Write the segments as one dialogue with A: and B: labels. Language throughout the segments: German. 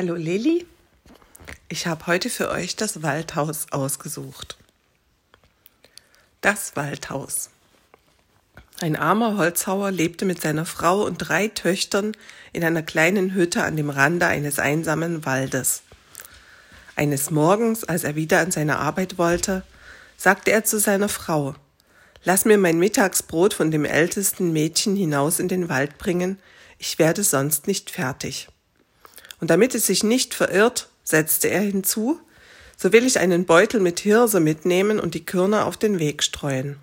A: Hallo Lilly, ich habe heute für euch das Waldhaus ausgesucht. Das Waldhaus. Ein armer Holzhauer lebte mit seiner Frau und drei Töchtern in einer kleinen Hütte an dem Rande eines einsamen Waldes. Eines Morgens, als er wieder an seine Arbeit wollte, sagte er zu seiner Frau, Lass mir mein Mittagsbrot von dem ältesten Mädchen hinaus in den Wald bringen, ich werde sonst nicht fertig. Und damit es sich nicht verirrt, setzte er hinzu, so will ich einen Beutel mit Hirse mitnehmen und die Körner auf den Weg streuen.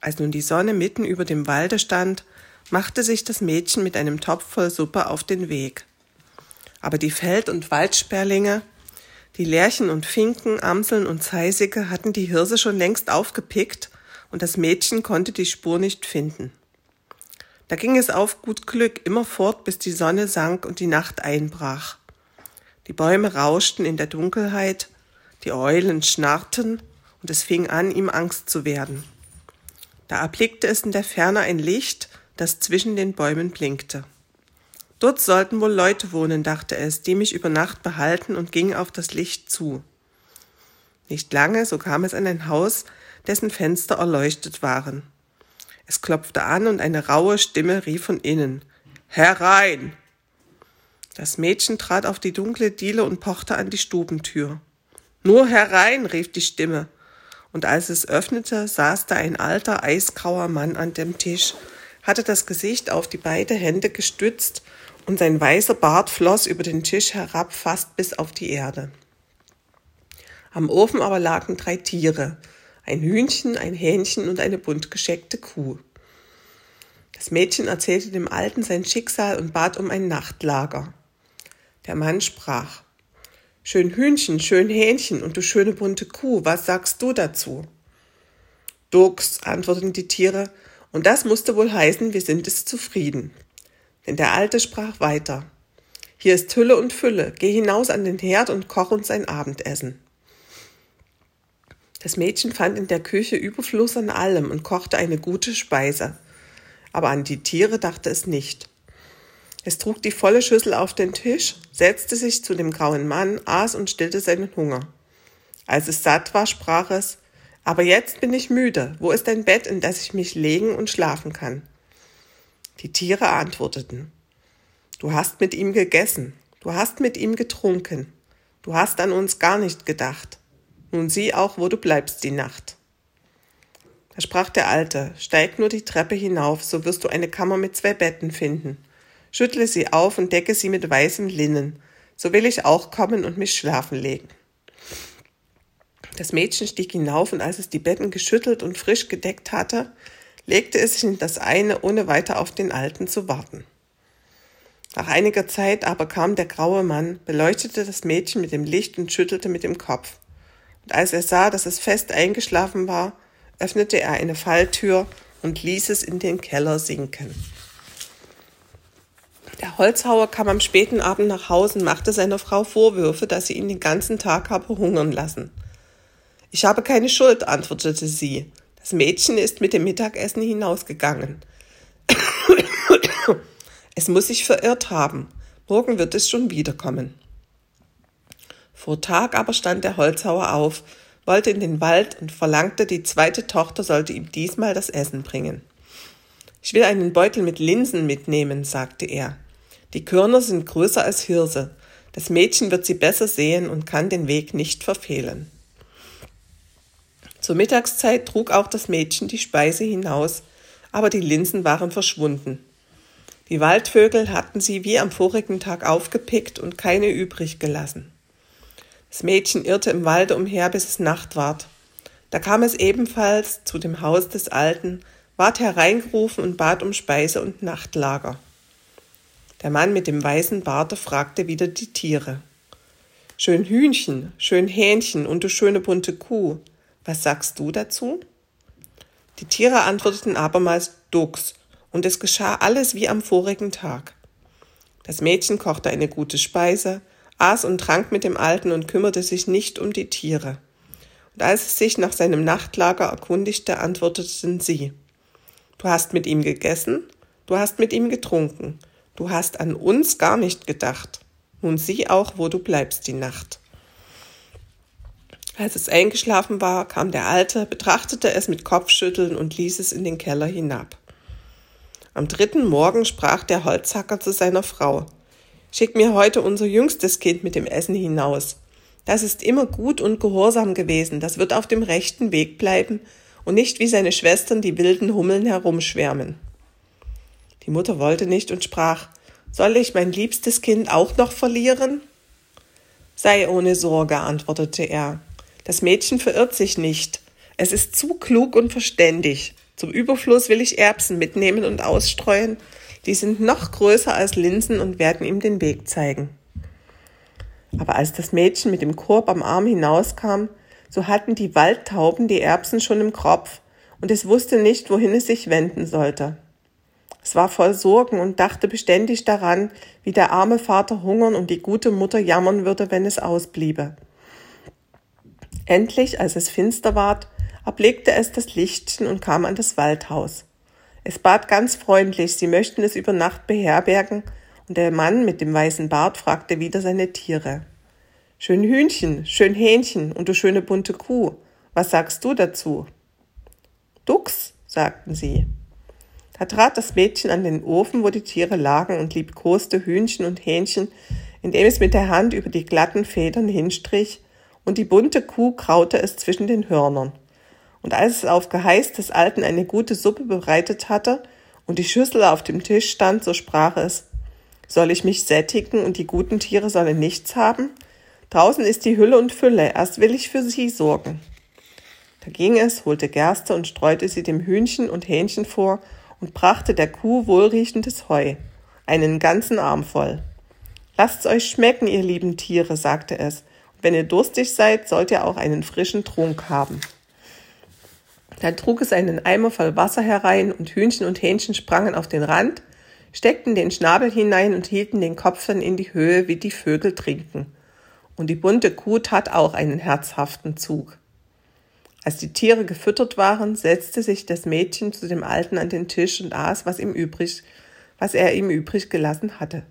A: Als nun die Sonne mitten über dem Walde stand, machte sich das Mädchen mit einem Topf voll Suppe auf den Weg. Aber die Feld- und Waldsperlinge, die Lerchen und Finken, Amseln und Zeisige hatten die Hirse schon längst aufgepickt und das Mädchen konnte die Spur nicht finden. Da ging es auf gut Glück immer fort, bis die Sonne sank und die Nacht einbrach. Die Bäume rauschten in der Dunkelheit, die Eulen schnarrten, und es fing an, ihm Angst zu werden. Da erblickte es in der Ferne ein Licht, das zwischen den Bäumen blinkte. Dort sollten wohl Leute wohnen, dachte es, die mich über Nacht behalten und ging auf das Licht zu. Nicht lange, so kam es an ein Haus, dessen Fenster erleuchtet waren. Es klopfte an und eine raue Stimme rief von innen Herein. Das Mädchen trat auf die dunkle Diele und pochte an die Stubentür. Nur herein, rief die Stimme, und als es öffnete, saß da ein alter, eisgrauer Mann an dem Tisch, hatte das Gesicht auf die beiden Hände gestützt, und sein weißer Bart floss über den Tisch herab fast bis auf die Erde. Am Ofen aber lagen drei Tiere, ein Hühnchen, ein Hähnchen und eine bunt gescheckte Kuh. Das Mädchen erzählte dem Alten sein Schicksal und bat um ein Nachtlager. Der Mann sprach Schön Hühnchen, schön Hähnchen und du schöne bunte Kuh, was sagst du dazu? Dux, antworteten die Tiere, und das musste wohl heißen, wir sind es zufrieden. Denn der Alte sprach weiter Hier ist Hülle und Fülle, geh hinaus an den Herd und koch uns ein Abendessen. Das Mädchen fand in der Küche Überfluss an allem und kochte eine gute Speise. Aber an die Tiere dachte es nicht. Es trug die volle Schüssel auf den Tisch, setzte sich zu dem grauen Mann, aß und stillte seinen Hunger. Als es satt war, sprach es, aber jetzt bin ich müde. Wo ist ein Bett, in das ich mich legen und schlafen kann? Die Tiere antworteten, Du hast mit ihm gegessen, du hast mit ihm getrunken, du hast an uns gar nicht gedacht. Nun sieh auch, wo du bleibst die Nacht. Da sprach der Alte, steig nur die Treppe hinauf, so wirst du eine Kammer mit zwei Betten finden. Schüttle sie auf und decke sie mit weißem Linnen, so will ich auch kommen und mich schlafen legen. Das Mädchen stieg hinauf, und als es die Betten geschüttelt und frisch gedeckt hatte, legte es sich in das eine, ohne weiter auf den Alten zu warten. Nach einiger Zeit aber kam der graue Mann, beleuchtete das Mädchen mit dem Licht und schüttelte mit dem Kopf. Und als er sah, dass es fest eingeschlafen war, öffnete er eine Falltür und ließ es in den Keller sinken. Der Holzhauer kam am späten Abend nach Hause und machte seiner Frau Vorwürfe, dass sie ihn den ganzen Tag habe hungern lassen. Ich habe keine Schuld, antwortete sie. Das Mädchen ist mit dem Mittagessen hinausgegangen. es muss sich verirrt haben. Morgen wird es schon wiederkommen. Vor Tag aber stand der Holzhauer auf, wollte in den Wald und verlangte, die zweite Tochter sollte ihm diesmal das Essen bringen. Ich will einen Beutel mit Linsen mitnehmen, sagte er. Die Körner sind größer als Hirse. Das Mädchen wird sie besser sehen und kann den Weg nicht verfehlen. Zur Mittagszeit trug auch das Mädchen die Speise hinaus, aber die Linsen waren verschwunden. Die Waldvögel hatten sie wie am vorigen Tag aufgepickt und keine übrig gelassen. Das Mädchen irrte im Walde umher, bis es Nacht ward. Da kam es ebenfalls zu dem Haus des Alten, ward hereingerufen und bat um Speise und Nachtlager. Der Mann mit dem weißen Barte fragte wieder die Tiere. Schön Hühnchen, schön Hähnchen und du schöne bunte Kuh, was sagst du dazu? Die Tiere antworteten abermals Dux, und es geschah alles wie am vorigen Tag. Das Mädchen kochte eine gute Speise, aß und trank mit dem Alten und kümmerte sich nicht um die Tiere. Und als es sich nach seinem Nachtlager erkundigte, antworteten sie Du hast mit ihm gegessen, du hast mit ihm getrunken, du hast an uns gar nicht gedacht. Nun sieh auch, wo du bleibst die Nacht. Als es eingeschlafen war, kam der Alte, betrachtete es mit Kopfschütteln und ließ es in den Keller hinab. Am dritten Morgen sprach der Holzhacker zu seiner Frau Schick mir heute unser jüngstes Kind mit dem Essen hinaus. Das ist immer gut und gehorsam gewesen, das wird auf dem rechten Weg bleiben und nicht wie seine Schwestern die wilden Hummeln herumschwärmen. Die Mutter wollte nicht und sprach Soll ich mein liebstes Kind auch noch verlieren? Sei ohne Sorge, antwortete er. Das Mädchen verirrt sich nicht. Es ist zu klug und verständig. Zum Überfluss will ich Erbsen mitnehmen und ausstreuen. Die sind noch größer als Linsen und werden ihm den Weg zeigen. Aber als das Mädchen mit dem Korb am Arm hinauskam, so hatten die Waldtauben die Erbsen schon im Kropf, und es wusste nicht, wohin es sich wenden sollte. Es war voll Sorgen und dachte beständig daran, wie der arme Vater hungern und die gute Mutter jammern würde, wenn es ausbliebe. Endlich, als es finster ward, erblickte es das Lichtchen und kam an das Waldhaus. Es bat ganz freundlich, sie möchten es über Nacht beherbergen, und der Mann mit dem weißen Bart fragte wieder seine Tiere. Schön Hühnchen, schön Hähnchen und du schöne bunte Kuh, was sagst du dazu? Dux, sagten sie. Da trat das Mädchen an den Ofen, wo die Tiere lagen, und liebkoste Hühnchen und Hähnchen, indem es mit der Hand über die glatten Federn hinstrich und die bunte Kuh kraute es zwischen den Hörnern. Und als es auf Geheiß des Alten eine gute Suppe bereitet hatte und die Schüssel auf dem Tisch stand, so sprach es, soll ich mich sättigen und die guten Tiere sollen nichts haben? Draußen ist die Hülle und Fülle, erst will ich für sie sorgen. Da ging es, holte Gerste und streute sie dem Hühnchen und Hähnchen vor und brachte der Kuh wohlriechendes Heu, einen ganzen Arm voll. Lasst's euch schmecken, ihr lieben Tiere, sagte es, wenn ihr durstig seid, sollt ihr auch einen frischen Trunk haben. Dann trug es einen Eimer voll Wasser herein, und Hühnchen und Hähnchen sprangen auf den Rand, steckten den Schnabel hinein und hielten den Kopf dann in die Höhe, wie die Vögel trinken. Und die bunte Kuh tat auch einen herzhaften Zug. Als die Tiere gefüttert waren, setzte sich das Mädchen zu dem Alten an den Tisch und aß, was ihm übrig, was er ihm übrig gelassen hatte.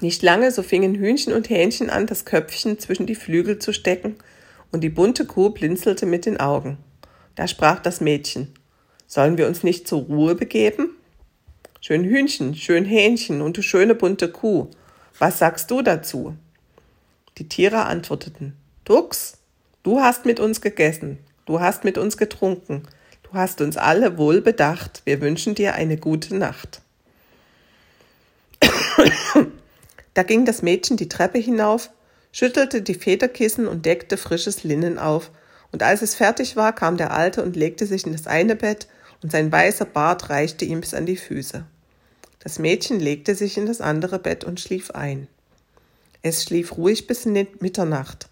A: Nicht lange, so fingen Hühnchen und Hähnchen an, das Köpfchen zwischen die Flügel zu stecken, und die bunte Kuh blinzelte mit den Augen. Da sprach das Mädchen, sollen wir uns nicht zur Ruhe begeben? Schön Hühnchen, schön Hähnchen und du schöne bunte Kuh, was sagst du dazu? Die Tiere antworteten, Dux, du hast mit uns gegessen, du hast mit uns getrunken, du hast uns alle wohl bedacht, wir wünschen dir eine gute Nacht. Da ging das Mädchen die Treppe hinauf, schüttelte die Federkissen und deckte frisches Linnen auf, und als es fertig war, kam der Alte und legte sich in das eine Bett, und sein weißer Bart reichte ihm bis an die Füße. Das Mädchen legte sich in das andere Bett und schlief ein. Es schlief ruhig bis in Mitternacht.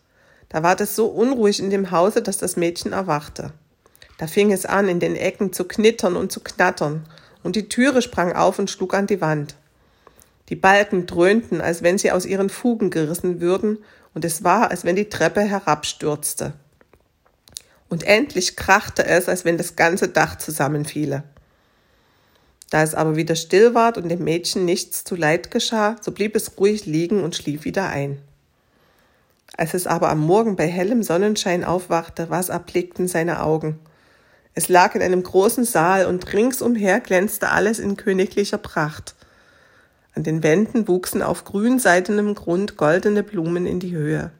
A: Da war es so unruhig in dem Hause, dass das Mädchen erwachte. Da fing es an, in den Ecken zu knittern und zu knattern, und die Türe sprang auf und schlug an die Wand. Die Balken dröhnten, als wenn sie aus ihren Fugen gerissen würden, und es war, als wenn die Treppe herabstürzte. Und endlich krachte es, als wenn das ganze Dach zusammenfiele. Da es aber wieder still ward und dem Mädchen nichts zu Leid geschah, so blieb es ruhig liegen und schlief wieder ein. Als es aber am Morgen bei hellem Sonnenschein aufwachte, was erblickten seine Augen. Es lag in einem großen Saal und ringsumher glänzte alles in königlicher Pracht. An den Wänden wuchsen auf grünseidenem Grund goldene Blumen in die Höhe.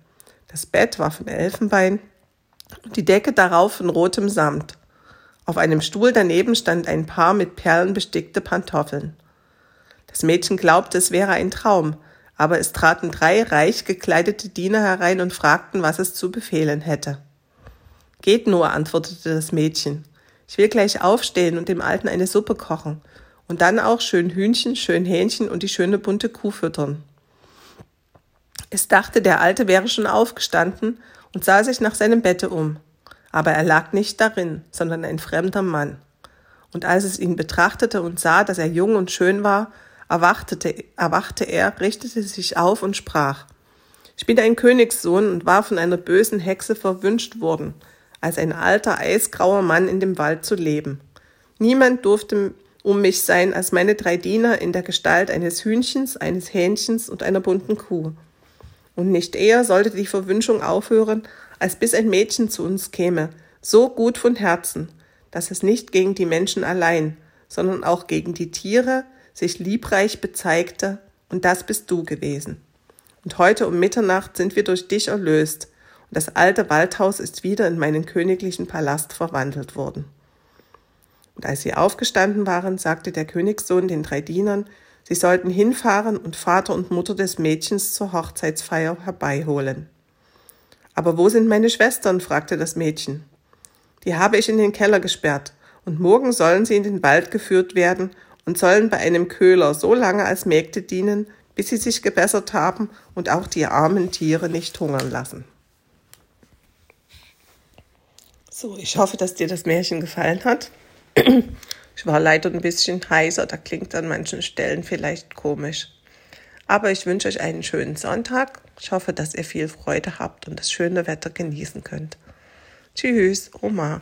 A: Das Bett war von Elfenbein die Decke darauf von rotem Samt. Auf einem Stuhl daneben stand ein Paar mit Perlen bestickte Pantoffeln. Das Mädchen glaubte, es wäre ein Traum, aber es traten drei reich gekleidete Diener herein und fragten, was es zu befehlen hätte. Geht nur, antwortete das Mädchen. Ich will gleich aufstehen und dem Alten eine Suppe kochen und dann auch schön Hühnchen, schön Hähnchen und die schöne bunte Kuh füttern. Es dachte, der Alte wäre schon aufgestanden und sah sich nach seinem Bette um. Aber er lag nicht darin, sondern ein fremder Mann. Und als es ihn betrachtete und sah, dass er jung und schön war, erwachte, erwachte er, richtete sich auf und sprach, ich bin ein Königssohn und war von einer bösen Hexe verwünscht worden, als ein alter, eisgrauer Mann in dem Wald zu leben. Niemand durfte um mich sein als meine drei Diener in der Gestalt eines Hühnchens, eines Hähnchens und einer bunten Kuh. Und nicht eher sollte die Verwünschung aufhören, als bis ein Mädchen zu uns käme, so gut von Herzen, dass es nicht gegen die Menschen allein, sondern auch gegen die Tiere sich liebreich bezeigte, und das bist du gewesen. Und heute um Mitternacht sind wir durch dich erlöst, und das alte Waldhaus ist wieder in meinen königlichen Palast verwandelt worden. Und als sie aufgestanden waren, sagte der Königssohn den drei Dienern, sie sollten hinfahren und Vater und Mutter des Mädchens zur Hochzeitsfeier herbeiholen. Aber wo sind meine Schwestern? fragte das Mädchen. Die habe ich in den Keller gesperrt, und morgen sollen sie in den Wald geführt werden und sollen bei einem Köhler so lange als Mägde dienen, bis sie sich gebessert haben und auch die armen Tiere nicht hungern lassen. So, ich hoffe, dass dir das Märchen gefallen hat. Ich war leider ein bisschen heiser, da klingt an manchen Stellen vielleicht komisch. Aber ich wünsche euch einen schönen Sonntag. Ich hoffe, dass ihr viel Freude habt und das schöne Wetter genießen könnt. Tschüss, Oma.